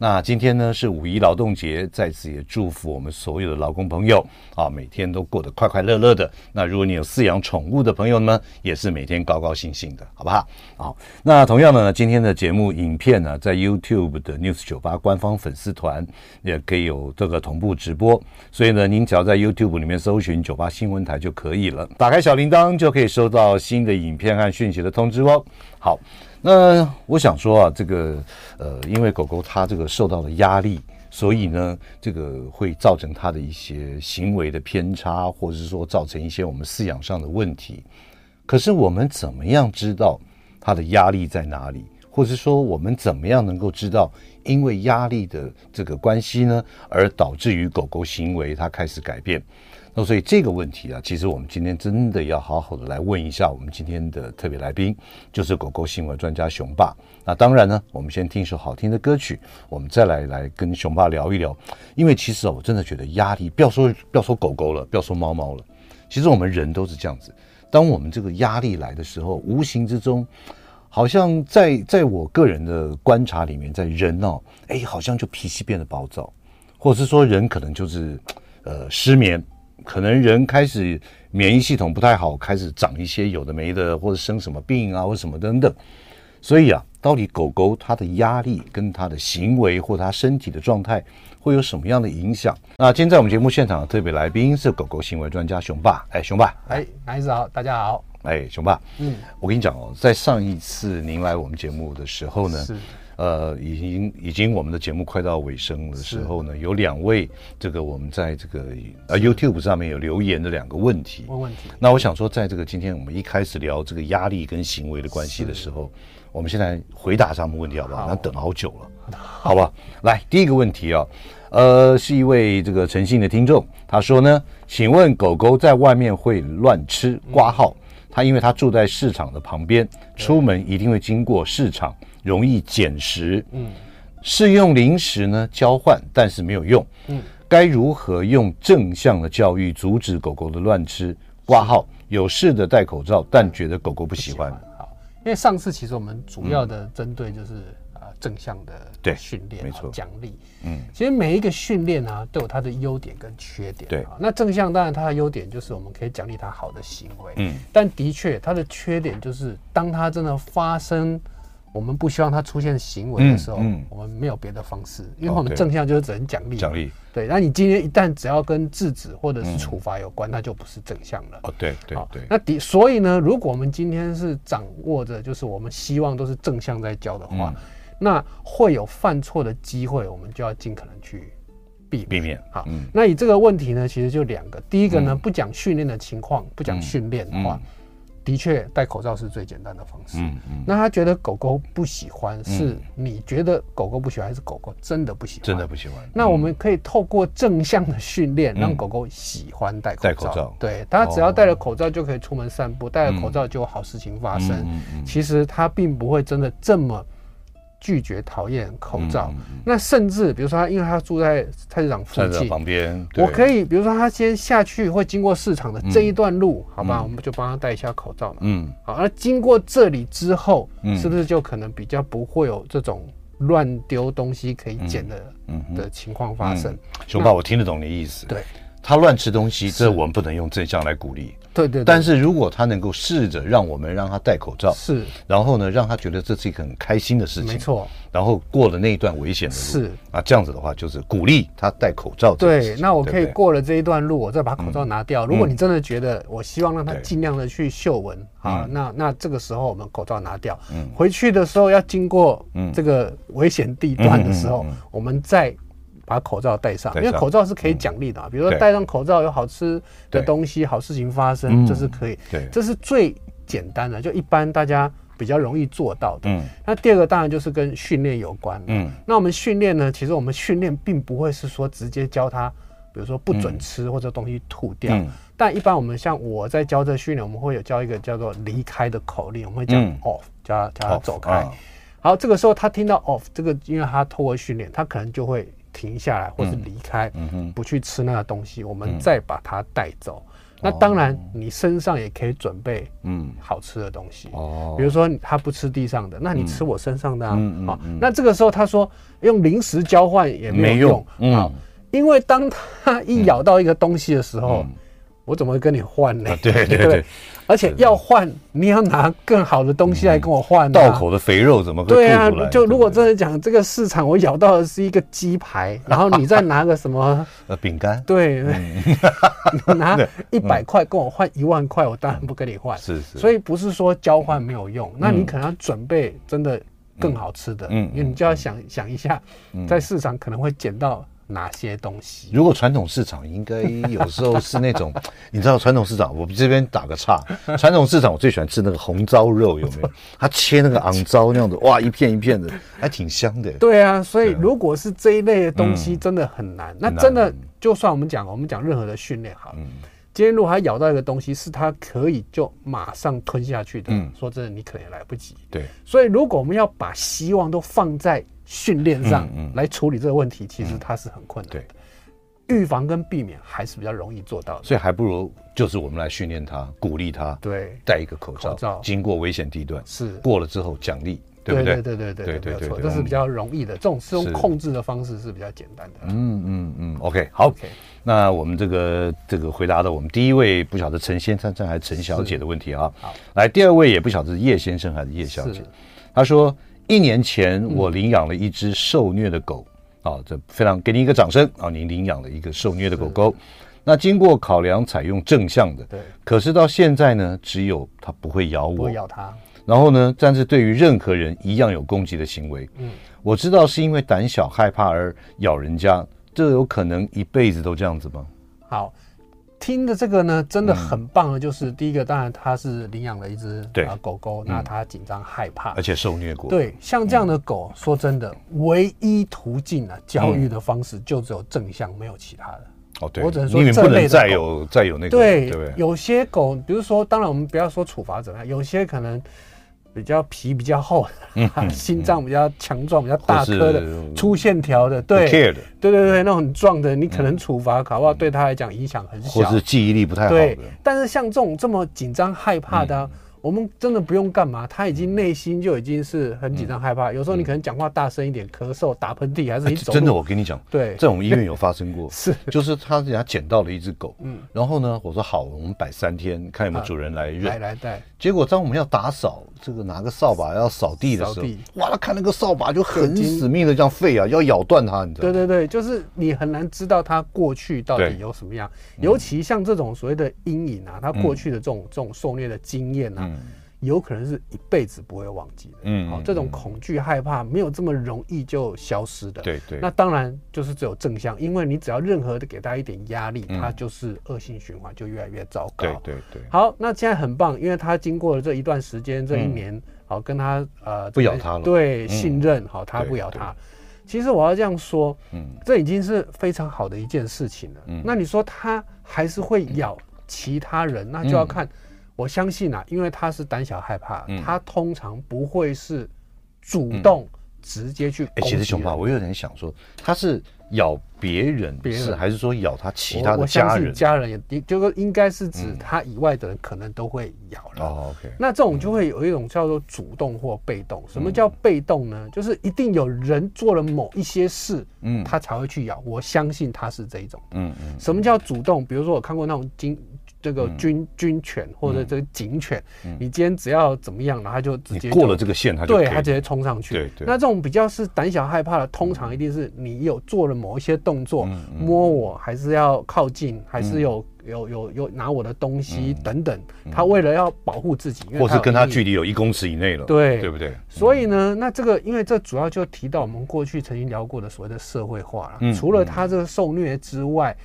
那今天呢是五一劳动节，在此也祝福我们所有的劳工朋友啊，每天都过得快快乐乐的。那如果你有饲养宠物的朋友呢，也是每天高高兴兴的，好不好？好，那同样的呢，今天的节目影片呢，在 YouTube 的 News 九八官方粉丝团也可以有这个同步直播，所以呢，您只要在 YouTube 里面搜寻九八新闻台就可以了，打开小铃铛就可以收到新的影片和讯息的通知哦。好。那我想说啊，这个呃，因为狗狗它这个受到了压力，所以呢，这个会造成它的一些行为的偏差，或者是说造成一些我们饲养上的问题。可是我们怎么样知道它的压力在哪里？或者是说我们怎么样能够知道，因为压力的这个关系呢，而导致于狗狗行为它开始改变？那所以这个问题啊，其实我们今天真的要好好的来问一下我们今天的特别来宾，就是狗狗行为专家熊爸。那当然呢，我们先听一首好听的歌曲，我们再来来跟熊爸聊一聊。因为其实啊我真的觉得压力，不要说不要说狗狗了，不要说猫猫了，其实我们人都是这样子。当我们这个压力来的时候，无形之中，好像在在我个人的观察里面，在人哦，哎，好像就脾气变得暴躁，或者是说人可能就是呃失眠。可能人开始免疫系统不太好，开始长一些有的没的，或者生什么病啊，或什么等等。所以啊，到底狗狗它的压力跟它的行为或它身体的状态会有什么样的影响？那今天在我们节目现场的特别来宾是狗狗行为专家熊爸。哎，熊爸，哎，男子好，大家好。哎，熊爸，嗯，我跟你讲哦，在上一次您来我们节目的时候呢，是。呃，已经已经我们的节目快到尾声的时候呢，有两位这个我们在这个呃 YouTube 上面有留言的两个问题。问问题。那我想说，在这个今天我们一开始聊这个压力跟行为的关系的时候，我们现在回答他们问题好不好？那等好久了，好吧？来，第一个问题啊，呃，是一位这个诚信的听众，他说呢，请问狗狗在外面会乱吃挂号？他因为他住在市场的旁边，出门一定会经过市场。容易捡食，嗯，是用零食呢交换，但是没有用，嗯，该如何用正向的教育阻止狗狗的乱吃？挂号有事的戴口罩，但觉得狗狗不喜欢。好，因为上次其实我们主要的针对就是正向的对训练，没错，奖励，嗯，其实每一个训练啊都有它的优点跟缺点，对，那正向当然它的优点就是我们可以奖励它好的行为，嗯，但的确它的缺点就是当它真的发生。我们不希望它出现行为的时候，嗯嗯、我们没有别的方式，因为我们正向就是只能奖励。奖励。对，那你今天一旦只要跟制止或者是处罚有关，那、嗯、就不是正向了。哦，对对对。那的所以呢，如果我们今天是掌握着，就是我们希望都是正向在教的话，嗯、那会有犯错的机会，我们就要尽可能去避免。避免。好，嗯、那以这个问题呢，其实就两个。第一个呢，嗯、不讲训练的情况，不讲训练的话。的确，戴口罩是最简单的方式。嗯嗯。那他觉得狗狗不喜欢，是你觉得狗狗不喜欢，还是狗狗真的不喜欢？真的不喜欢。那我们可以透过正向的训练，让狗狗喜欢戴口罩。戴口罩。对，它只要戴了口罩就可以出门散步，戴了口罩就有好事情发生。嗯嗯。其实它并不会真的这么。拒绝讨厌口罩，那甚至比如说他，因为他住在菜市场附近旁边，我可以比如说他先下去会经过市场的这一段路，嗯、好吧，我们就帮他戴一下口罩嘛。嗯，好，那经过这里之后，嗯、是不是就可能比较不会有这种乱丢东西可以捡的、嗯嗯、的情况发生？熊爸，我听得懂你意思。对。他乱吃东西，这我们不能用正向来鼓励。对对。但是如果他能够试着让我们让他戴口罩，是，然后呢，让他觉得这是一个很开心的事情，没错。然后过了那一段危险的路，是啊，这样子的话就是鼓励他戴口罩。对，那我可以过了这一段路，我再把口罩拿掉。如果你真的觉得我希望让他尽量的去嗅闻啊，那那这个时候我们口罩拿掉，嗯回去的时候要经过这个危险地段的时候，我们再。把口罩戴上，因为口罩是可以奖励的。比如说戴上口罩有好吃的东西，好事情发生，这是可以。对，这是最简单的，就一般大家比较容易做到的。嗯，那第二个当然就是跟训练有关。嗯，那我们训练呢，其实我们训练并不会是说直接教他比如说不准吃或者东西吐掉。嗯、但一般我们像我在教这训练，我们会有教一个叫做离开的口令，我们会讲 off，叫他叫他走开。好，这个时候他听到 off 这个，因为他透过训练，他可能就会停下来或是离开，嗯、不去吃那个东西。我们再把它带走。嗯那当然，你身上也可以准备嗯。好吃的东西。哦，比如说他不吃地上的，那你吃我身上的啊。好，那这个时候他说用零食交换也没有用。啊，因为当他一咬到一个东西的时候。我怎么会跟你换呢？对 对对，而且要换，你要拿更好的东西来跟我换。道口的肥肉怎么会？对啊，就如果真的讲这个市场，我咬到的是一个鸡排，然后你再拿个什么 呃饼干？对，你拿一百块跟我换一万块，我当然不跟你换。是是，所以不是说交换没有用，那你可能要准备真的更好吃的，嗯，因为你就要想想一下，在市场可能会捡到。哪些东西？如果传统市场应该有时候是那种，你知道传统市场，我们这边打个岔。传统市场我最喜欢吃那个红糟肉，有没有？他切那个昂糟那样子，哇，一片一片的，还挺香的。对啊，所以如果是这一类的东西，真的很难。那真的，就算我们讲，我们讲任何的训练好，今天如果他咬到一个东西，是他可以就马上吞下去的，说真的，你可能也来不及。对，所以如果我们要把希望都放在。训练上来处理这个问题，其实它是很困难的。预防跟避免还是比较容易做到的，所以还不如就是我们来训练他，鼓励他，对，戴一个口罩，经过危险地段，是过了之后奖励，对不对？对对对对对对，这是比较容易的。这种是用控制的方式是比较简单的。嗯嗯嗯，OK，好。那我们这个这个回答的我们第一位不晓得陈先生还是陈小姐的问题啊。好，来第二位也不晓得是叶先生还是叶小姐，他说。一年前，我领养了一只受虐的狗，啊、嗯，这非常给您一个掌声啊！您领养了一个受虐的狗狗，那经过考量，采用正向的，对。可是到现在呢，只有它不会咬我，不会咬它。然后呢，但是对于任何人一样有攻击的行为。嗯，我知道是因为胆小害怕而咬人家，这有可能一辈子都这样子吗？好。听的这个呢，真的很棒的，就是第一个，当然他是领养了一只啊狗狗，那他紧张害怕，而且受虐过。对，像这样的狗，说真的，唯一途径啊，教育的方式就只有正向，没有其他的。哦，对，我只能说，你们不能再有再有那个。对，有些狗，比如说，当然我们不要说处罚怎么样，有些可能。比较皮比较厚，嗯 心脏比较强壮、比较大颗的、粗线条的，对，对对对，那种很壮的，你可能处罚搞不好对他来讲影响很小，或是记忆力不太好的。对，但是像这种这么紧张害怕的。我们真的不用干嘛，他已经内心就已经是很紧张害怕。有时候你可能讲话大声一点，咳嗽、打喷嚏，还是你走。真的，我跟你讲，对，这种医院有发生过，是，就是他人家捡到了一只狗，嗯，然后呢，我说好，我们摆三天，看有没有主人来认，来来带。结果当我们要打扫，这个拿个扫把要扫地的时候，哇，他看那个扫把就很死命的这样废啊，要咬断它，你知道吗？对对对，就是你很难知道他过去到底有什么样，尤其像这种所谓的阴影啊，他过去的这种这种受虐的经验啊。有可能是一辈子不会忘记的，嗯，好，这种恐惧害怕没有这么容易就消失的，对对。那当然就是只有正向，因为你只要任何的给他一点压力，他就是恶性循环，就越来越糟糕。对对对。好，那现在很棒，因为他经过了这一段时间，这一年，好跟他呃不咬他了，对，信任，好，他不咬他。其实我要这样说，嗯，这已经是非常好的一件事情了。嗯，那你说他还是会咬其他人，那就要看。我相信啊，因为他是胆小害怕，嗯、他通常不会是主动直接去攻击。哎、其实熊爸，我有点想说，他是咬别人，是还是说咬他其他的家人？家人也，就是应该是指他以外的人，可能都会咬了。哦。那这种就会有一种叫做主动或被动。什么叫被动呢？就是一定有人做了某一些事，嗯，他才会去咬。我相信他是这一种。嗯嗯。什么叫主动？比如说我看过那种经。这个军军犬或者这个警犬，你今天只要怎么样，然后他就直接过了这个线，他就对他直接冲上去。对对。那这种比较是胆小害怕的，通常一定是你有做了某一些动作，摸我还是要靠近，还是有有有有拿我的东西等等。他为了要保护自己，或是跟他距离有一公尺以内了，对对不对？所以呢，那这个因为这主要就提到我们过去曾经聊过的所谓的社会化了。除了他这个受虐之外。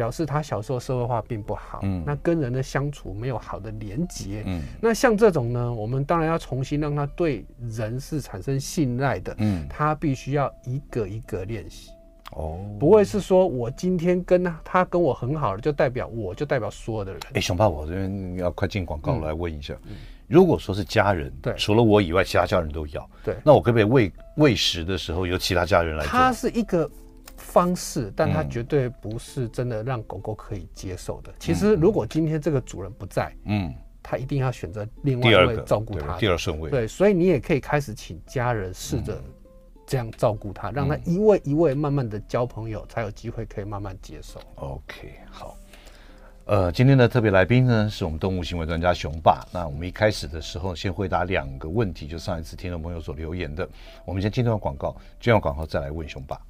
表示他小时候社会化并不好，嗯，那跟人的相处没有好的连接，嗯，那像这种呢，我们当然要重新让他对人是产生信赖的，嗯，他必须要一个一个练习，哦，不会是说我今天跟他跟我很好了，就代表我就代表所有的人。哎，熊爸，我这边要快进广告来问一下，嗯、如果说是家人，对，除了我以外，其他家人都要，对，那我可不可以喂喂食的时候由其他家人来做？它是一个方式，但它绝对不是真的让狗狗可以接受的。嗯、其实，如果今天这个主人不在，嗯。他一定要选择另外一位照顾他，第二顺位。对，所以你也可以开始请家人试着这样照顾他，嗯、让他一位一位慢慢的交朋友，才有机会可以慢慢接受。OK，好。呃，今天的特别来宾呢，是我们动物行为专家熊爸。那我们一开始的时候，先回答两个问题，就上一次听众朋友所留言的。我们先进段广告，进完广告再来问熊爸。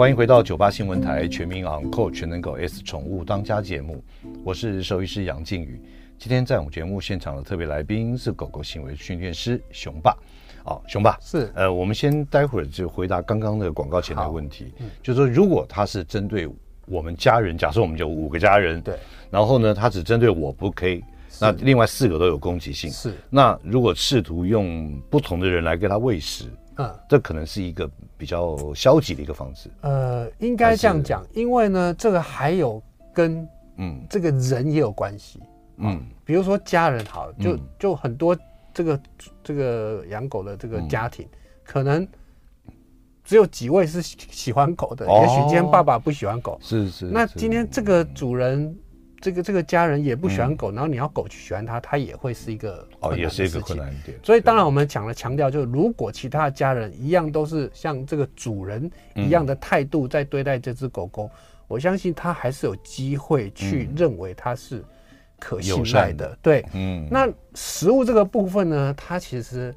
欢迎回到九八新闻台全民昂扣全能狗 S 宠物当家节目，我是兽医师杨靖宇。今天在我们节目现场的特别来宾是狗狗行为训练师熊爸。哦，熊爸是呃，我们先待会儿就回答刚刚的广告前的问题，嗯、就是说如果他是针对我们家人，假设我们就五个家人，对，然后呢，他只针对我不 OK，那另外四个都有攻击性，是。那如果试图用不同的人来给他喂食。嗯，这可能是一个比较消极的一个方式。呃，应该这样讲，因为呢，这个还有跟嗯这个人也有关系。嗯，比如说家人好，就就很多这个这个养狗的这个家庭，可能只有几位是喜欢狗的，也许今天爸爸不喜欢狗，是是。那今天这个主人。这个这个家人也不喜欢狗，嗯、然后你要狗去喜欢它，它也会是一个哦，也是一个困难点。所以当然我们讲了强调，就是如果其他的家人一样都是像这个主人一样的态度在对待这只狗狗，嗯、我相信它还是有机会去认为它是可信赖的。对，嗯。那食物这个部分呢，它其实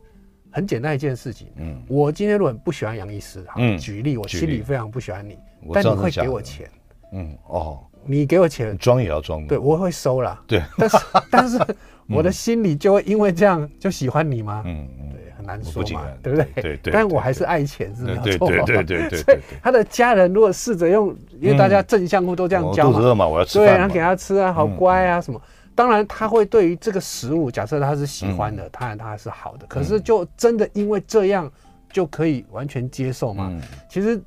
很简单一件事情。嗯。我今天如果不喜欢杨医师，哈，嗯、举例，我心里非常不喜欢你，但你会给我钱。嗯，哦。你给我钱，装也要装，对，我会收了。对，但是 但是我的心里就会因为这样就喜欢你吗？嗯嗯，对，很难说嘛，对不对？对对。但我还是爱钱是没有错。对对对对。所以他的家人如果试着用，因为大家正向户都这样教嘛，肚子饿嘛，我要吃饭。对，然后给他吃啊，好乖啊什么。当然他会对于这个食物，假设他是喜欢的，当然他是好的。可是就真的因为这样就可以完全接受吗？其实。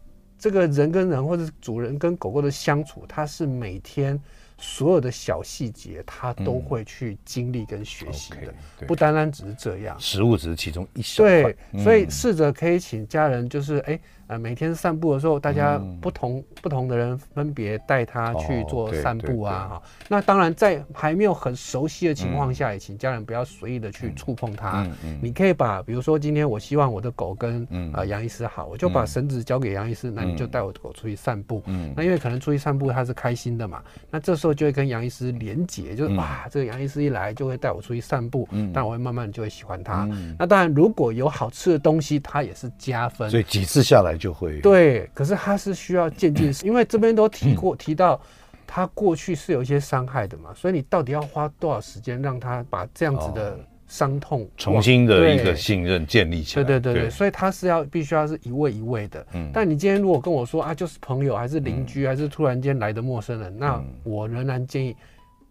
这个人跟人或者主人跟狗狗的相处，它是每天所有的小细节，它都会去经历跟学习的，不单单只是这样。食物只是其中一小块。对，所以试着可以请家人，就是哎。呃，每天散步的时候，大家不同、嗯、不同的人分别带他去做散步啊，哈、哦。那当然，在还没有很熟悉的情况下，也请家人不要随意的去触碰它。嗯嗯、你可以把，比如说今天我希望我的狗跟啊杨医师好，我就把绳子交给杨医师，嗯、那你就带我的狗出去散步。嗯。那因为可能出去散步它是开心的嘛，那这时候就会跟杨医师连结，就是哇，这个杨医师一来就会带我出去散步，嗯，但我会慢慢就会喜欢它。嗯、那当然，如果有好吃的东西，它也是加分。所以几次下来。就会对，可是他是需要渐进式，因为这边都提过提到，他过去是有一些伤害的嘛，所以你到底要花多少时间让他把这样子的伤痛重新的一个信任建立起来？对对对对，所以他是要必须要是一位一位的。嗯，但你今天如果跟我说啊，就是朋友还是邻居还是突然间来的陌生人，那我仍然建议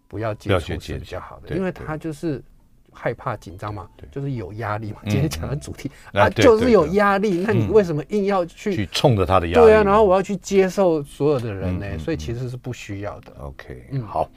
不要接触是比较好的，因为他就是。害怕紧张嘛？对，就是有压力嘛。今天讲的主题啊，就是有压力。那你为什么硬要去去冲着他的压力？对啊，然后我要去接受所有的人呢？所以其实是不需要的。OK，嗯，好。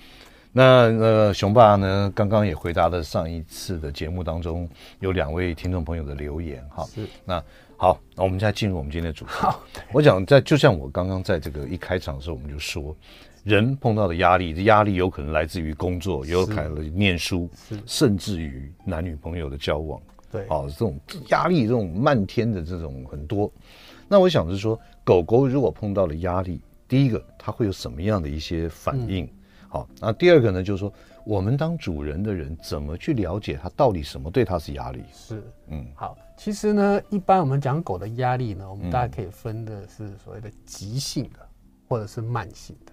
那呃，雄爸呢，刚刚也回答了上一次的节目当中有两位听众朋友的留言哈。是。那好，那我们现在进入我们今天的主题。好，我想在就像我刚刚在这个一开场的时候，我们就说。人碰到的压力，这压力有可能来自于工作，也有可能念书，甚至于男女朋友的交往。对，啊，这种压力，这种漫天的这种很多。那我想是说，狗狗如果碰到了压力，第一个它会有什么样的一些反应？好，那第二个呢，就是说，我们当主人的人怎么去了解它到底什么对它是压力？是，嗯，好，其实呢，一般我们讲狗的压力呢，我们大家可以分的是所谓的急性的，或者是慢性的。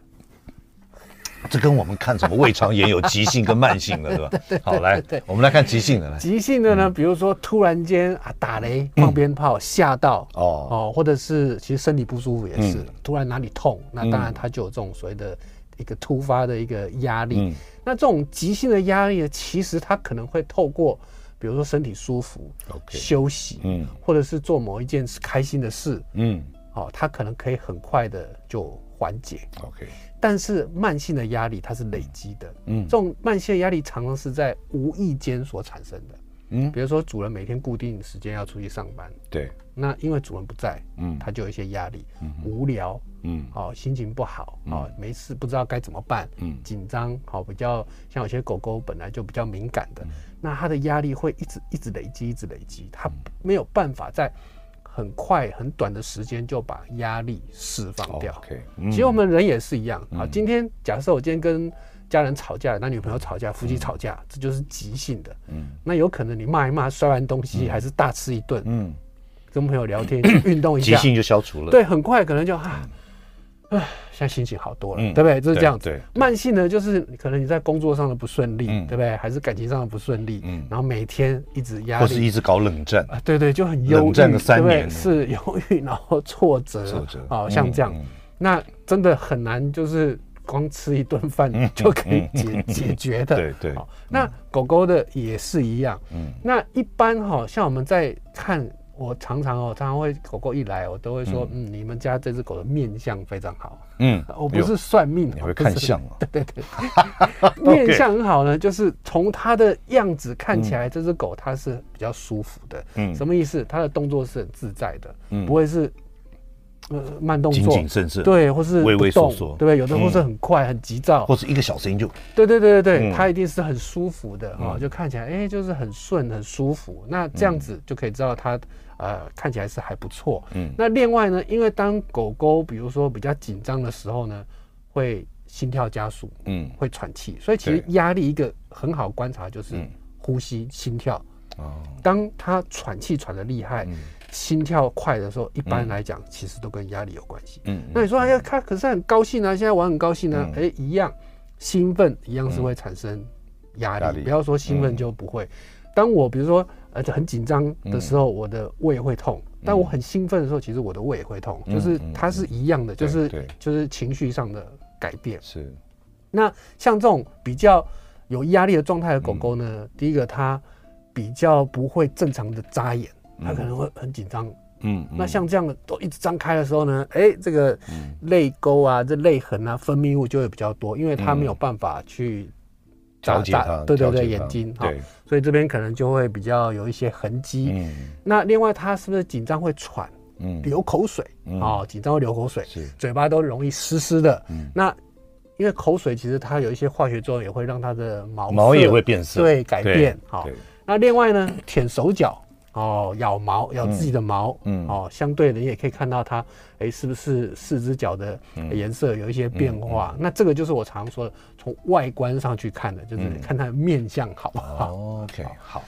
这跟我们看什么胃肠炎有急性跟慢性的，对吧？好，来，我们来看急性的。来，急性的呢，比如说突然间啊打雷、放鞭炮吓到哦哦，或者是其实身体不舒服也是，突然哪里痛，那当然它就有这种所谓的一个突发的一个压力。那这种急性的压力呢，其实它可能会透过比如说身体舒服、休息，嗯，或者是做某一件开心的事，嗯。哦，它可能可以很快的就缓解。OK，但是慢性的压力它是累积的，嗯，这种慢性的压力常常是在无意间所产生的。嗯，比如说主人每天固定时间要出去上班，对，那因为主人不在，嗯，他就有一些压力，嗯，无聊，嗯，哦，心情不好，哦，没事不知道该怎么办，嗯，紧张，好，比较像有些狗狗本来就比较敏感的，那它的压力会一直一直累积，一直累积，它没有办法在很快很短的时间就把压力释放掉。OK，其实我们人也是一样啊。今天假设我今天跟家人吵架，男女朋友吵架，夫妻吵架，这就是急性的。嗯，那有可能你骂一骂，摔完东西，还是大吃一顿。嗯，跟朋友聊天，运动一下，急性就消除了。对，很快可能就啊，唉，现在心情好多了，对不对？就是这样子。慢性呢就是可能你在工作上的不顺利，对不对？还是感情上的不顺利，嗯，然后每天一直压力，或是一直搞冷战啊，对对，就很忧郁，冷战个三年，是忧郁，然后挫折，挫折啊，像这样，那真的很难，就是。光吃一顿饭就可以解解决的，对对。那狗狗的也是一样。嗯，那一般哈，像我们在看，我常常哦，常常会狗狗一来，我都会说，嗯，你们家这只狗的面相非常好。嗯，我 不是算命，你会看相啊？对对对，面相很好呢，就是从它的样子看起来，这只狗它是比较舒服的。嗯，什么意思？它的动作是很自在的，不会是。呃，慢动作，谨谨慎慎，对，或是畏畏缩缩，对不对？有的或是很快，很急躁，或是一个小声音就，对对对对对，它一定是很舒服的哈，就看起来哎，就是很顺很舒服。那这样子就可以知道它呃看起来是还不错。嗯，那另外呢，因为当狗狗比如说比较紧张的时候呢，会心跳加速，嗯，会喘气，所以其实压力一个很好观察就是呼吸心跳。哦，当它喘气喘的厉害。心跳快的时候，一般来讲，其实都跟压力有关系。嗯，那你说，哎呀，他可是很高兴啊，现在玩很高兴呢，哎，一样，兴奋一样是会产生压力。不要说兴奋就不会。当我比如说呃很紧张的时候，我的胃会痛；但我很兴奋的时候，其实我的胃也会痛。就是它是一样的，就是就是情绪上的改变。是。那像这种比较有压力的状态的狗狗呢，第一个它比较不会正常的眨眼。它可能会很紧张，嗯，那像这样的都一直张开的时候呢，哎，这个泪沟啊，这泪痕啊，分泌物就会比较多，因为它没有办法去调节它，对对对，眼睛，对，所以这边可能就会比较有一些痕迹。嗯，那另外他是不是紧张会喘，嗯，流口水，啊，紧张会流口水，是，嘴巴都容易湿湿的。嗯，那因为口水其实它有一些化学作用，也会让它的毛毛也会变色，对，改变。好，那另外呢，舔手脚。哦，咬毛，咬自己的毛，嗯，哦，相对的，你也可以看到它，哎，是不是四只脚的颜色有一些变化？那这个就是我常说的，从外观上去看的，就是看它的面相好不好？OK，好。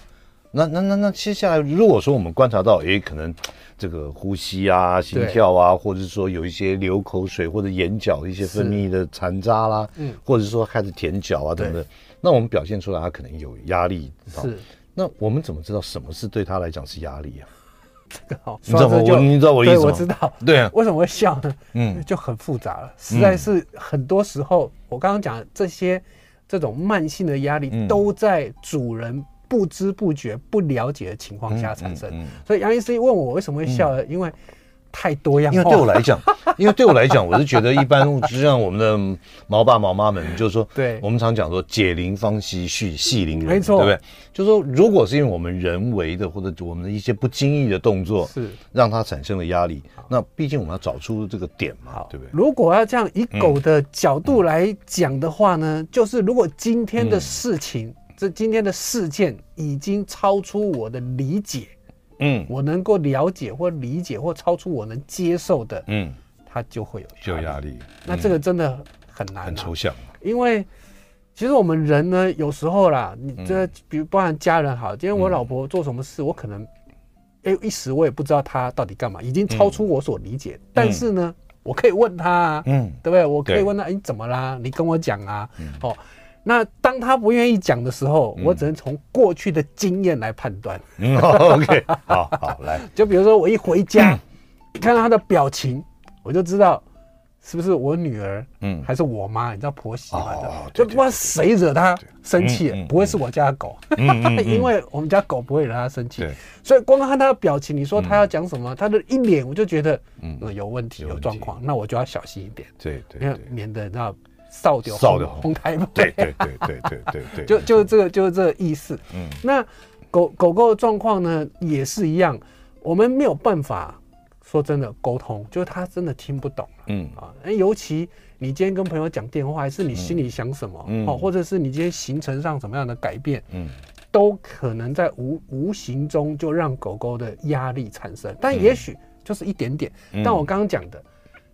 那那那那接下来，如果说我们观察到，哎，可能这个呼吸啊、心跳啊，或者是说有一些流口水或者眼角一些分泌的残渣啦，嗯，或者是说开始舔脚啊等等，那我们表现出来它可能有压力，是。那我们怎么知道什么是对他来讲是压力啊？这个好，你知道我，你知道我意思吗？我知道。对啊，为什么会笑呢？嗯，就很复杂了。实在是很多时候，我刚刚讲的这些这种慢性的压力，都在主人不知不觉、不了解的情况下产生。所以杨医师问我为什么会笑呢？因为。太多样，因为对我来讲，因为对我来讲，我是觉得一般，就像我们的毛爸毛妈们，就是说，对，我们常讲说“解铃芳兮续细伶人”，没错，对不对？就是说，如果是因为我们人为的或者我们的一些不经意的动作，是让它产生了压力，那毕竟我们要找出这个点嘛，对不对？如果要这样以狗的角度来讲的话呢，就是如果今天的事情，这今天的事件已经超出我的理解。嗯，我能够了解或理解或超出我能接受的，嗯，他就会有就有压力。那这个真的很难，很抽象。因为其实我们人呢，有时候啦，你这比如包含家人好，今天我老婆做什么事，我可能哎一时我也不知道她到底干嘛，已经超出我所理解。但是呢，我可以问他，嗯，对不对？我可以问她，哎，你怎么啦？你跟我讲啊，哦。那当他不愿意讲的时候，我只能从过去的经验来判断。嗯，OK，好好来。就比如说，我一回家，看到他的表情，我就知道是不是我女儿？嗯，还是我妈？你知道婆媳嘛？就不管谁惹她生气，不会是我家的狗，因为我们家狗不会惹她生气。所以光看他的表情，你说他要讲什么，他的一脸我就觉得嗯有问题有状况，那我就要小心一点。对对，免得那扫掉扫掉。红台嘛。对对对对对对对，就就这个就是这个意思。嗯，那狗狗狗的状况呢也是一样，我们没有办法。说真的，沟通就是它真的听不懂了，嗯。啊，尤其你今天跟朋友讲电话，还是你心里想什么，嗯，或者是你今天行程上什么样的改变，嗯，都可能在无无形中就让狗狗的压力产生，但也许就是一点点，但我刚刚讲的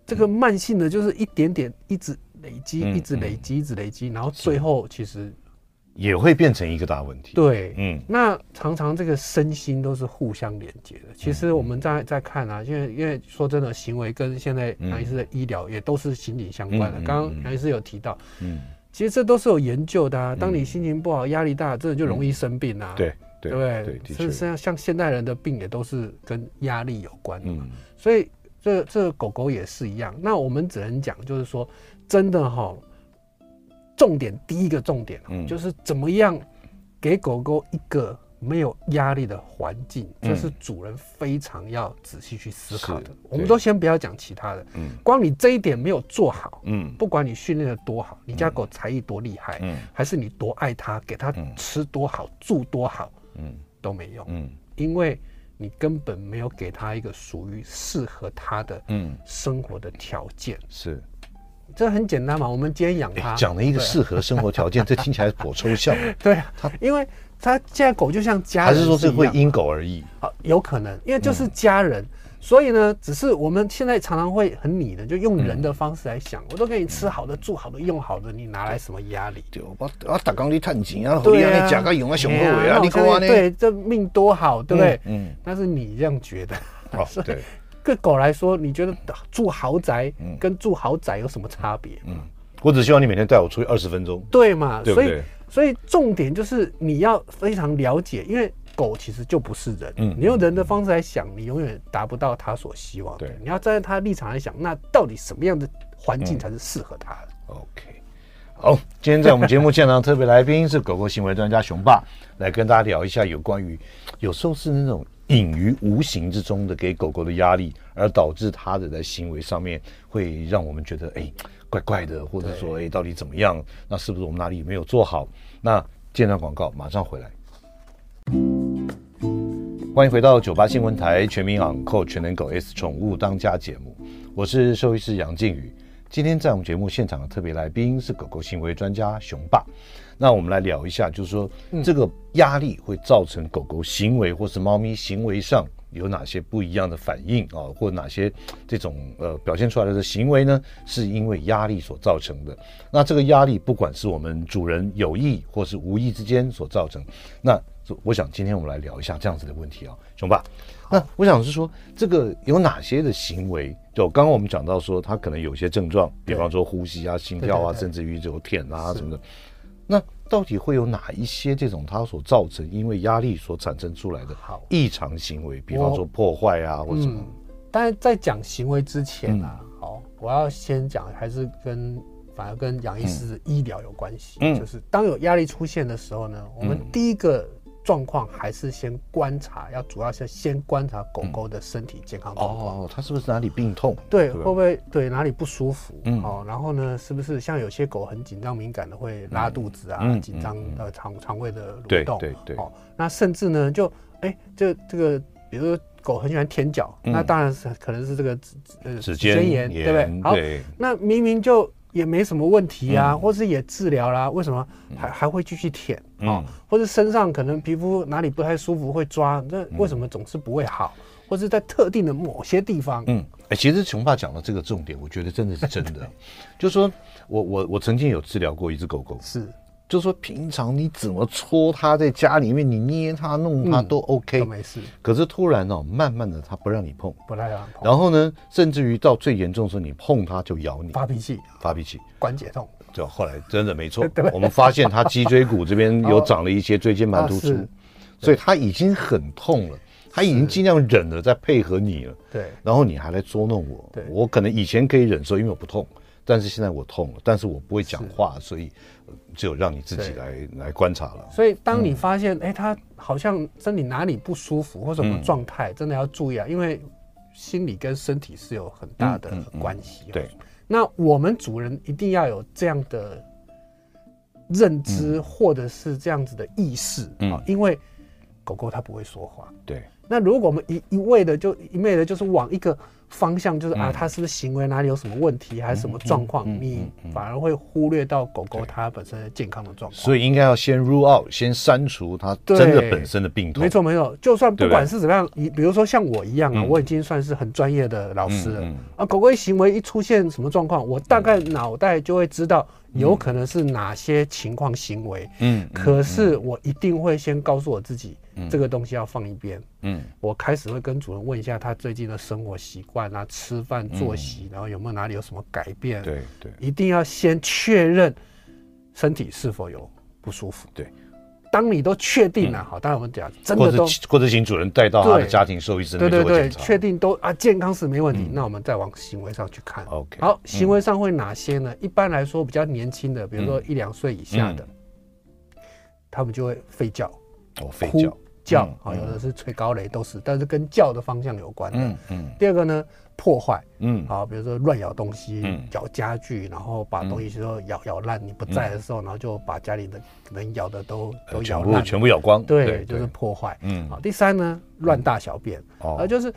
这个慢性的，就是一点点一直累积，一直累积，一直累积，然后最后其实。也会变成一个大问题。对，嗯，那常常这个身心都是互相连接的。其实我们在在看啊，因为因为说真的，行为跟现在杨医师的医疗也都是心理相关的。刚刚杨医师有提到，嗯，其实这都是有研究的啊。当你心情不好、压力大，真的就容易生病啊。对，对不对？甚至像像现代人的病也都是跟压力有关的嘛。所以这这狗狗也是一样。那我们只能讲，就是说，真的哈。重点，第一个重点，嗯，就是怎么样给狗狗一个没有压力的环境，这是主人非常要仔细去思考的。我们都先不要讲其他的，嗯，光你这一点没有做好，嗯，不管你训练的多好，你家狗才艺多厉害，嗯，还是你多爱它，给它吃多好，住多好，嗯，都没用，嗯，因为你根本没有给他一个属于适合他的，嗯，生活的条件，是。这很简单嘛，我们今天养它，讲了一个适合生活条件，这听起来颇抽象。对啊，它因为它现在狗就像家人，还是说这会因狗而异？好，有可能，因为就是家人，所以呢，只是我们现在常常会很拟的，就用人的方式来想，我都给你吃好的、住好的、用好的，你拿来什么压力？对，我我打工你赚钱啊，对啊，甲个用啊，雄厚啊，你看对，这命多好，对不对？嗯，但是你这样觉得，哦，对。对狗来说，你觉得住豪宅跟住豪宅有什么差别？嗯，我只希望你每天带我出去二十分钟，对嘛？对不对？所以，所以重点就是你要非常了解，因为狗其实就不是人。嗯，你用人的方式来想，你永远达不到他所希望的。对，你要站在他立场来想，那到底什么样的环境才是适合他的？嗯，OK，好，今天在我们节目现场特别来宾是狗狗行为专家熊爸，来跟大家聊一下有关于有时候是那种。隐于无形之中的给狗狗的压力，而导致它的在行为上面会让我们觉得哎怪怪的，或者说哎到底怎么样？那是不是我们哪里没有做好？那间断广告，马上回来。欢迎回到九八新闻台全民昂扣全能狗 S 宠物当家节目，我是兽医师杨靖宇。今天在我们节目现场的特别来宾是狗狗行为专家熊爸。那我们来聊一下，就是说，这个压力会造成狗狗行为或是猫咪行为上有哪些不一样的反应啊，或哪些这种呃表现出来的行为呢？是因为压力所造成的。那这个压力，不管是我们主人有意或是无意之间所造成，那我想今天我们来聊一下这样子的问题啊，熊爸。那我想是说，这个有哪些的行为？就刚刚我们讲到说，他可能有些症状，比方说呼吸啊、心跳啊，甚至于这种舔啊什么的。那到底会有哪一些这种他所造成因为压力所产生出来的异常行为？比方说破坏啊，或者什么？但是在讲行为之前啊，好，我要先讲，还是跟反而跟杨医师的医疗有关系。嗯，就是当有压力出现的时候呢，我们第一个。状况还是先观察，要主要是先观察狗狗的身体健康状况。哦，它是不是哪里病痛？对，会不会对哪里不舒服？嗯，哦，然后呢，是不是像有些狗很紧张敏感的会拉肚子啊？紧张的肠肠胃的蠕动。对对对。哦，那甚至呢，就哎，这这个，比如说狗很喜欢舔脚，那当然是可能是这个呃指尖炎，对不对？好，那明明就。也没什么问题啊，或是也治疗啦，为什么还还会继续舔啊？或者身上可能皮肤哪里不太舒服会抓，那为什么总是不会好？或是在特定的某些地方？嗯，哎，其实熊爸讲的这个重点，我觉得真的是真的。就是说我我我曾经有治疗过一只狗狗，是。就是说，平常你怎么搓它，在家里面你捏它、弄它都 OK，都没事。可是突然哦，慢慢的它不让你碰，不让你碰。然后呢，甚至于到最严重的时候，你碰它就咬你，发脾气，发脾气，关节痛。就后来真的没错，我们发现它脊椎骨这边有 长了一些椎间盘突出，所以它已经很痛了。他已经尽量忍了，在配合你了。对，然后你还来捉弄我。对，我可能以前可以忍受，因为我不痛，但是现在我痛了，但是我不会讲话，所以只有让你自己来来观察了。所以当你发现，哎、嗯，他好像身体哪里不舒服或什么状态，真的要注意啊，因为心理跟身体是有很大的关系。对，那我们主人一定要有这样的。认知或者是这样子的意识啊、嗯，因为狗狗它不会说话。对，那如果我们一一味的就一味的就是往一个方向，就是、嗯、啊，它是不是行为哪里有什么问题，还是什么状况、你反而会忽略到狗狗它本身的健康的状况。所以应该要先 rule out，先删除它真的本身的病痛。没错没错，就算不管是怎么样，你比如说像我一样啊，嗯、我已经算是很专业的老师了、啊，狗狗一行为一出现什么状况，我大概脑袋就会知道。有可能是哪些情况行为，嗯，可是我一定会先告诉我自己，嗯，这个东西要放一边，嗯，我开始会跟主人问一下他最近的生活习惯啊，吃饭作息，然后有没有哪里有什么改变，对对，一定要先确认身体是否有不舒服，对。当你都确定了，好，当然我们讲真的都，或者请主人带到他的家庭兽医师那边做检查。对对对，确定都啊健康是没问题，那我们再往行为上去看。OK，好，行为上会哪些呢？一般来说，比较年轻的，比如说一两岁以下的，他们就会吠叫，哦，吠叫。叫啊，有的是吹高雷，都是，但是跟叫的方向有关的。嗯嗯。第二个呢，破坏，嗯，好，比如说乱咬东西，咬家具，然后把东西都咬咬烂。你不在的时候，然后就把家里的能咬的都都咬烂，全部咬光。对，就是破坏。嗯。好，第三呢，乱大小便，啊，就是，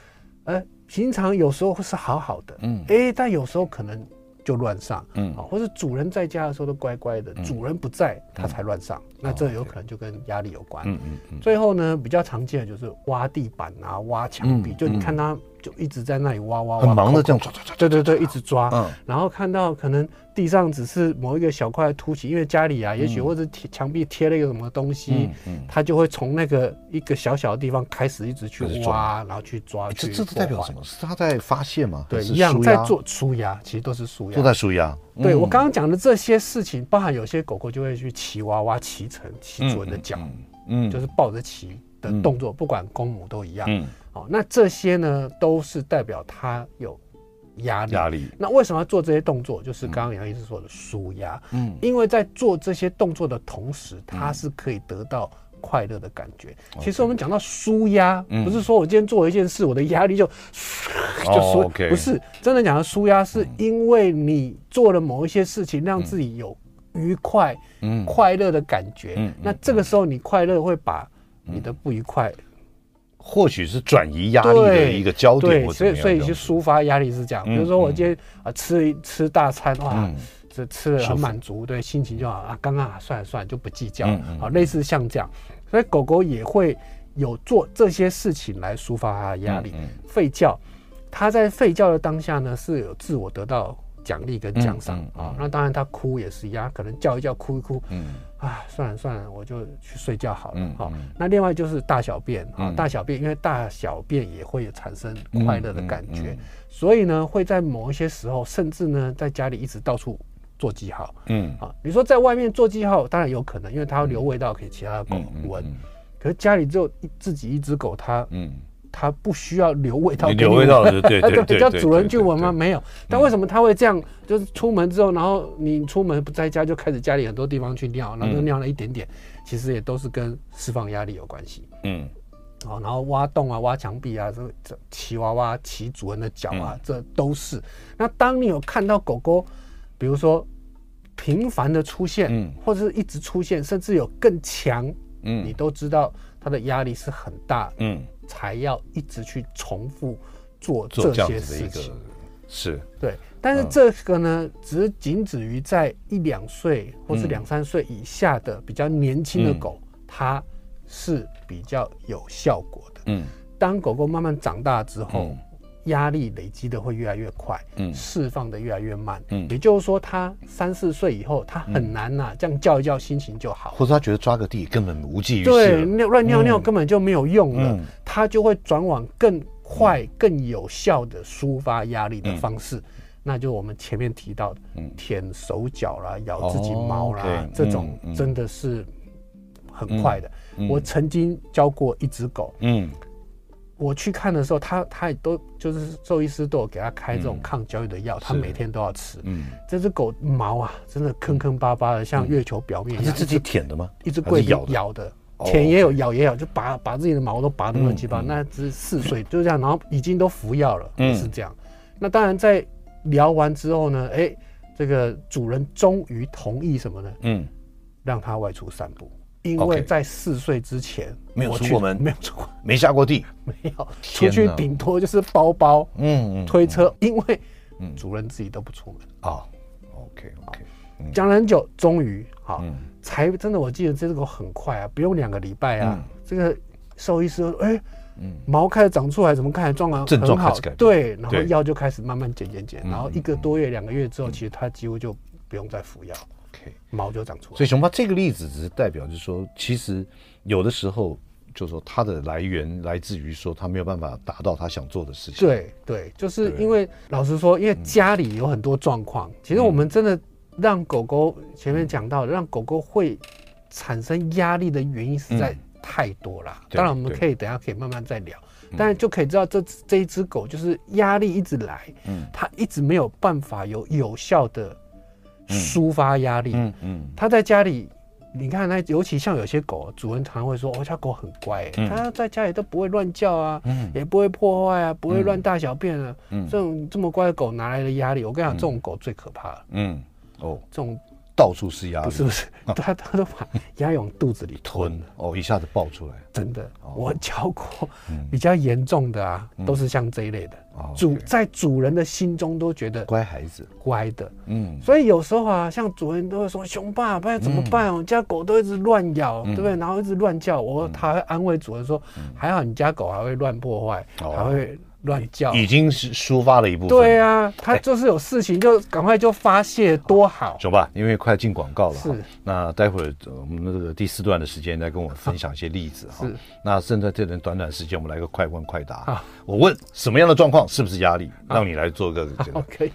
呃，平常有时候会是好好的，嗯，哎，但有时候可能。就乱上，嗯，或者主人在家的时候都乖乖的，嗯、主人不在，它才乱上，嗯，那这有可能就跟压力有关。嗯嗯嗯。最后呢，比较常见的就是挖地板啊，挖墙壁，嗯，就你看他。就一直在那里挖挖挖，很忙的这样抓抓抓，对对对，一直抓。嗯，然后看到可能地上只是某一个小块凸起，因为家里啊，也许或者贴墙壁贴了一个什么东西，嗯，他就会从那个一个小小的地方开始一直去挖，然后去抓。这这代表什么？是他在发泄吗？对，一样在做舒压，其实都是舒压。都在舒压。对我刚刚讲的这些事情，包含有些狗狗就会去骑娃娃、骑乘、骑主人的脚，嗯，就是抱着骑的动作，不管公母都一样。嗯。那这些呢，都是代表他有压力。压力。那为什么要做这些动作？就是刚刚杨医师说的舒压。嗯。因为在做这些动作的同时，他是可以得到快乐的感觉。其实我们讲到舒压，不是说我今天做了一件事，我的压力就 就纾，不是真的讲到舒压，是因为你做了某一些事情，让自己有愉快、快乐的感觉。那这个时候你快乐会把你的不愉快。或许是转移压力的一个焦点，对，所以所以去抒发压力是这样。比如说我今天啊吃吃大餐哇，这吃的很满足，对，心情就好啊。刚刚啊算了算了就不计较，好，类似像这样，所以狗狗也会有做这些事情来抒发它的压力。吠叫，它在吠叫的当下呢是有自我得到奖励跟奖赏啊。那当然它哭也是一样，可能叫一叫哭一哭，嗯。啊，算了算了，我就去睡觉好了。好、嗯嗯哦，那另外就是大小便啊、嗯，大小便，因为大小便也会产生快乐的感觉、所以呢，会在某一些时候，甚至呢，在家里一直到处做记号。嗯，啊，比如说在外面做记号，当然有可能，因为它要留味道给其他的狗闻。可是家里只有自己一只狗，它嗯。它不需要留味道，留味道的，对对对，叫主人去闻吗？没有。但为什么它会这样？就是出门之后，然后你出门不在家，就开始家里很多地方去尿，然后就尿了一点点，其实也都是跟释放压力有关系。嗯，好，然后挖洞啊，挖墙壁啊，这这骑娃娃骑主人的脚啊，这都是。那当你有看到狗狗，比如说频繁的出现，嗯或者是一直出现，甚至有更强，嗯，你都知道它的压力是很大，嗯。才要一直去重复做这些事情，是对。但是这个呢，只仅止于在一两岁或是两三岁以下的比较年轻的狗，它是比较有效果的。嗯，当狗狗慢慢长大之后。压力累积的会越来越快，嗯，释放的越来越慢，嗯，也就是说，他三四岁以后，他很难呐、啊嗯，这样叫一叫，心情就好，或者他觉得抓个地根本无济于事，对，尿乱尿尿根本就没有用了，嗯、他就会转往更快、嗯、更有效的抒发压力的方式、嗯，那就我们前面提到的，嗯，舔手脚啦，咬自己毛啦，哦、这种真的是很快的。我曾经教过一只狗，嗯。我去看的时候，他他也都就是兽医师都有给他开这种抗焦虑的药，他每天都要吃。嗯，这只狗毛啊，真的坑坑巴巴的，像月球表面一样。是自己舔的吗？一只贵咬咬的，舔也有，咬也有，就拔把自己的毛都拔得乱七八糟。那只四岁就这样，然后已经都服药了，是这样。那当然在聊完之后呢，哎，这个主人终于同意什么呢？嗯，让他外出散步。因为在四岁之前没有出过门，没有出过，没下过地，没有出去，顶多就是包包，嗯嗯，推车，因为主人自己都不出门。啊。OK OK，讲了很久，终于好，才真的，我记得这只狗很快啊，不用两个礼拜啊，这个兽医师说，哎，毛开始长出来，怎么看起来状况很好，对，然后药就开始慢慢减减减，然后一个多月、两个月之后，其实它几乎就不用再服药。毛就长出来，所以熊爸这个例子只是代表，就是说，其实有的时候，就是说它的来源来自于说它没有办法达到他想做的事情。对对，就是因为老实说，因为家里有很多状况，其实我们真的让狗狗前面讲到，让狗狗会产生压力的原因实在太多了。当然，我们可以等下可以慢慢再聊，但是就可以知道这这一只狗就是压力一直来，嗯，它一直没有办法有有效的。抒发压力，嗯嗯，他在家里，你看那尤其像有些狗，主人常常会说，我家狗很乖，它在家里都不会乱叫啊，也不会破坏啊，不会乱大小便啊，这种这么乖的狗哪来的压力？我跟你讲，这种狗最可怕了，嗯，哦，这种。到处是压力，不是不是，他他都把鸭往肚子里吞，哦，一下子爆出来，真的，我教过比较严重的啊，都是像这一类的，主在主人的心中都觉得乖孩子，乖的，嗯，所以有时候啊，像主人都会说，熊爸，不然怎么办？我家狗都一直乱咬，对不对？然后一直乱叫，我他会安慰主人说，还好你家狗还会乱破坏，还会。乱叫已经是抒发了一部分。对啊，他就是有事情就赶快就发泄，多好。走吧，因为快进广告了。是。那待会儿我们的这个第四段的时间再跟我分享一些例子哈。是。那剩在这段短短时间，我们来个快问快答。好。我问什么样的状况是不是压力？让你来做个这个。OK。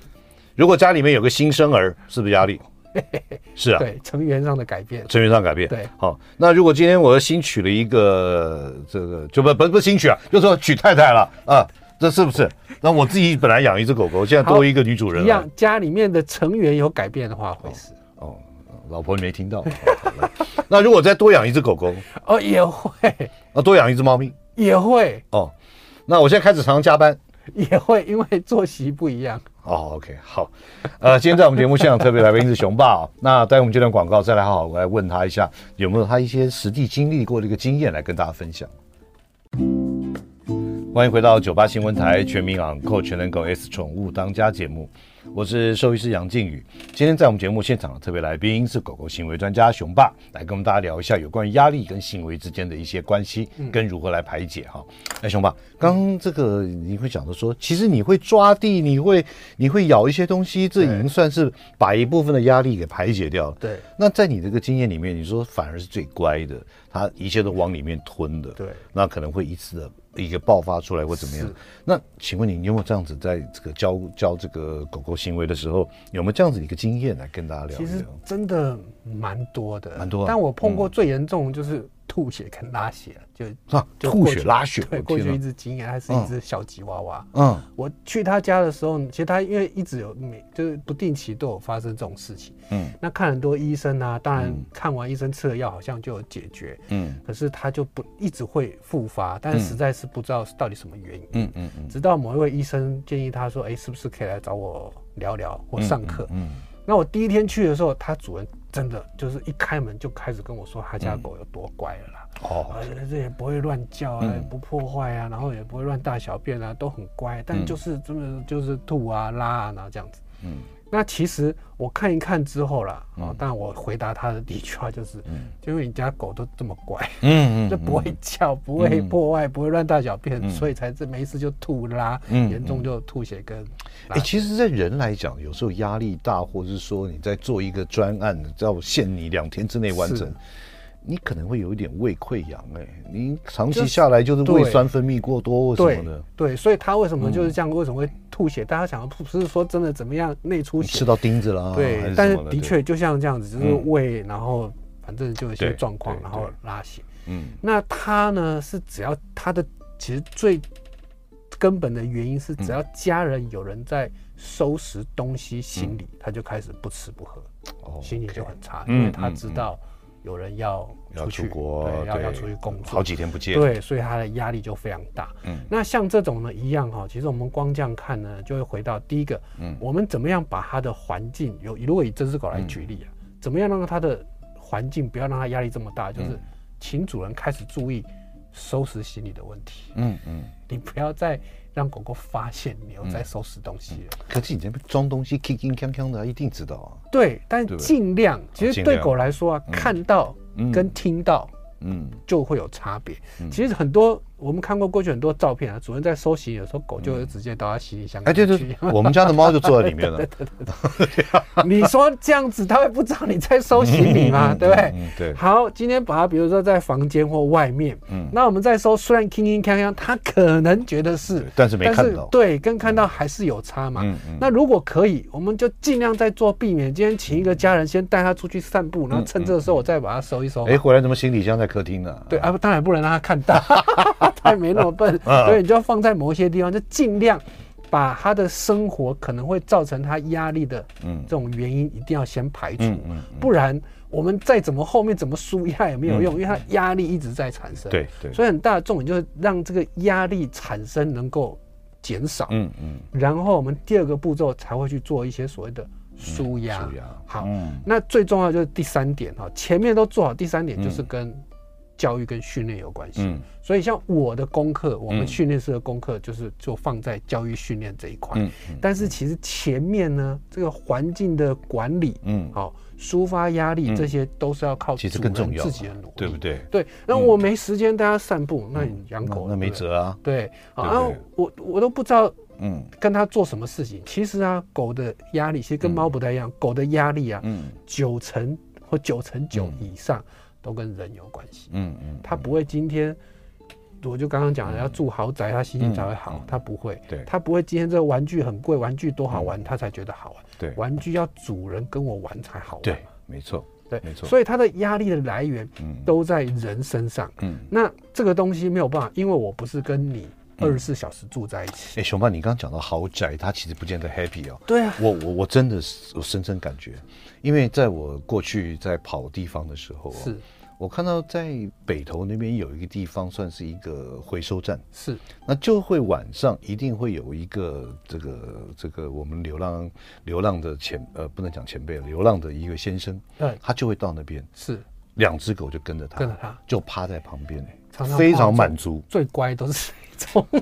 如果家里面有个新生儿，是不是压力？是啊。对，成员上的改变。成员上改变。对。好，那如果今天我新娶了一个这个，就不不不新娶啊，就说娶太太了啊。这是不是？那我自己本来养一只狗狗，现在多一个女主人。一样，家里面的成员有改变的话，会是哦。老婆你没听到？那如果再多养一只狗狗，哦，也会。那多养一只猫咪，也会。哦，那我现在开始常常加班，也会，因为作息不一样。哦，OK，好。呃，今天在我们节目现场特别来宾是熊爸。那待会我们这段广告再来好好我来问他一下，有没有他一些实际经历过的一个经验来跟大家分享。欢迎回到九八新闻台《全民昂购全能狗 S 宠物当家》节目，我是兽医师杨靖宇。今天在我们节目现场的特别来宾是狗狗行为专家熊爸，来跟我们大家聊一下有关于压力跟行为之间的一些关系，跟如何来排解哈。哎，熊爸，刚刚这个你会讲的说，其实你会抓地，你会你会咬一些东西，这已经算是把一部分的压力给排解掉了。对。那在你这个经验里面，你说反而是最乖的，它一切都往里面吞的。对。那可能会一次的。一个爆发出来或怎么样？那请问你，你有没有这样子在这个教教这个狗狗行为的时候，有没有这样子的一个经验来跟大家聊一聊？其实真的蛮多的，蛮多。但我碰过最严重就是吐血跟拉血。就啊，吐血拉血，对，过去一只经验还是一只小吉娃娃。嗯，我去他家的时候，其实他因为一直有每就是不定期都有发生这种事情。嗯，那看很多医生啊，当然看完医生吃了药好像就有解决。嗯，可是他就不一直会复发，但是实在是不知道到底什么原因。嗯嗯嗯。直到某一位医生建议他说：“哎，是不是可以来找我聊聊或上课？”嗯，那我第一天去的时候，他主人真的就是一开门就开始跟我说他家狗有多乖了啦。哦，而且这也不会乱叫啊，不破坏啊，然后也不会乱大小便啊，都很乖。但就是真的就是吐啊、拉啊，然后这样子。嗯，那其实我看一看之后啦，啊，但我回答他的第一句话就是，嗯，就 因为你家狗都这么乖，嗯嗯，就不会叫，不会破坏，不会乱大小便，所以才这没事就吐拉，严重就吐血跟。哎，其实，在人来讲，有时候压力大，或者是说你在做一个专案，要限你两天之内完成。你可能会有一点胃溃疡，哎，你长期下来就是胃酸分泌过多或什么的。对，对，所以他为什么就是这样？为什么会吐血？大家想，不是说真的怎么样内出血，吃到钉子了。对，但是的确就像这样子，就是胃，然后反正就有些状况，然后拉血。嗯，那他呢是只要他的其实最根本的原因是，只要家人有人在收拾东西行李，他就开始不吃不喝，心情就很差，因为他知道有人要出去，对，要要出去工作，好几天不见，对，所以他的压力就非常大。嗯，那像这种呢一样哈，其实我们光这样看呢，就会回到第一个，嗯，我们怎么样把他的环境有，如果以这只狗来举例啊，怎么样让它的环境不要让它压力这么大，就是请主人开始注意。收拾行李的问题，嗯嗯，你不要再让狗狗发现你有在收拾东西了。嗯嗯、可是你这边装东西，铿铿锵锵的，一定知道啊。对，但尽量，其实对狗来说啊，嗯、看到跟听到，嗯，就会有差别。嗯、其实很多。我们看过过去很多照片啊，主人在收行李的时候，狗就会直接到他行李箱。哎，对对，我们家的猫就坐在里面了。对对对。你说这样子，它会不知道你在收行李吗？对不对？对。好，今天把它，比如说在房间或外面，嗯，那我们在收，虽然铿铿锵锵，它可能觉得是，但是没看到。对，跟看到还是有差嘛。嗯嗯。那如果可以，我们就尽量在做避免。今天请一个家人先带它出去散步，然后趁这个时候我再把它收一收。哎，回来怎么行李箱在客厅呢？对啊，当然不能让它看到。他也没那么笨，所以你就要放在某一些地方，就尽量把他的生活可能会造成他压力的这种原因，一定要先排除，不然我们再怎么后面怎么输压也没有用，因为他压力一直在产生。对对，所以很大的重点就是让这个压力产生能够减少。嗯嗯，然后我们第二个步骤才会去做一些所谓的舒压。好，那最重要就是第三点哈，前面都做好，第三点就是跟。教育跟训练有关系，嗯，所以像我的功课，我们训练师的功课就是就放在教育训练这一块，嗯，但是其实前面呢，这个环境的管理，嗯，好，抒发压力，这些都是要靠主人自己的努力，对不对？对，那我没时间带它散步，那你养狗那没辙啊，对，然后我我都不知道，嗯，跟他做什么事情。其实啊，狗的压力其实跟猫不太一样，狗的压力啊，嗯，九成或九成九以上。都跟人有关系，嗯嗯，他不会今天，我就刚刚讲了，要住豪宅，他心情才会好，他不会，对，他不会今天这个玩具很贵，玩具多好玩，他才觉得好玩，对，玩具要主人跟我玩才好玩，对，没错，对，没错，所以他的压力的来源，都在人身上，嗯，那这个东西没有办法，因为我不是跟你二十四小时住在一起，哎，熊爸，你刚刚讲到豪宅，他其实不见得 happy 哦，对啊，我我我真的是我深深感觉。因为在我过去在跑地方的时候啊，是。我看到在北投那边有一个地方算是一个回收站，是。那就会晚上一定会有一个这个这个我们流浪流浪的前呃不能讲前辈，流浪的一个先生，对，他就会到那边，是。两只狗就跟着他，跟着他。就趴在旁边，常常非常满足，最乖都是。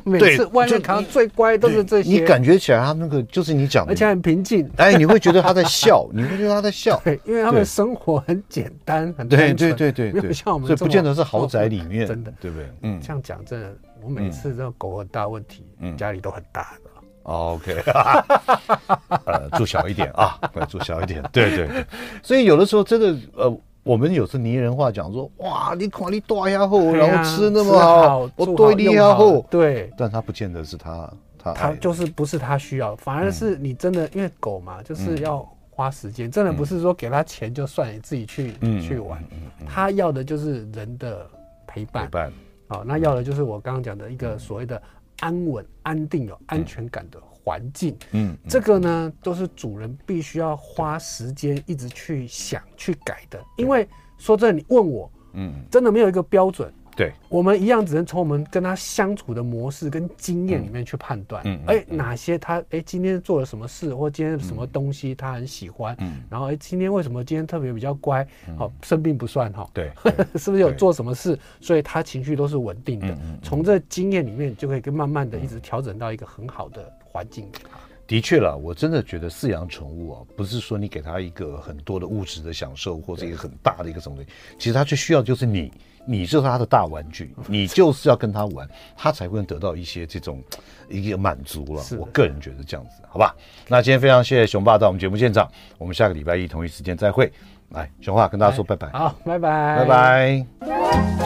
每次外面看到最乖都是这些，你感觉起来他那个就是你讲的，而且很平静。哎，你会觉得他在笑，你会觉得他在笑，对，因为他们生活很简单，很对对对对，没有像我们，所以不见得是豪宅里面，真的，对不对？嗯，这样讲真的，我每次这个狗很大问题，嗯，家里都很大的。OK，呃，住小一点啊，住小一点，对对对。所以有的时候真的，呃。我们有时拟人话讲说，哇，你看你大呀厚，然后吃那么好，我对你呀厚，对，但他不见得是他，他他就是不是他需要，反而是你真的，因为狗嘛，就是要花时间，真的不是说给他钱就算，你自己去去玩，他要的就是人的陪伴，陪伴，好，那要的就是我刚刚讲的一个所谓的安稳、安定、有安全感的。环境，嗯，这个呢，都是主人必须要花时间一直去想、去改的。因为说真的，你问我，嗯，真的没有一个标准。对，我们一样只能从我们跟他相处的模式跟经验里面去判断。嗯，哎，哪些他哎今天做了什么事，或今天什么东西他很喜欢。嗯，然后哎今天为什么今天特别比较乖？好，生病不算哈。对，是不是有做什么事，所以他情绪都是稳定的。从这经验里面就可以跟慢慢的一直调整到一个很好的。环境给他，的确了，我真的觉得饲养宠物啊，不是说你给他一个很多的物质的享受，或者一个很大的一个什么东西，其实他最需要就是你，你就是他的大玩具，你就是要跟他玩，他才会得到一些这种一个满足了。我个人觉得这样子，好吧？那今天非常谢谢熊爸到我们节目现场，我们下个礼拜一同一时间再会。来，熊爸跟大家说拜拜，好，拜拜，拜拜。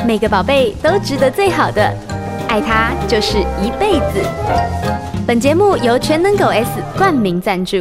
每个宝贝都值得最好的，爱他就是一辈子。本节目由全能狗 S 冠名赞助。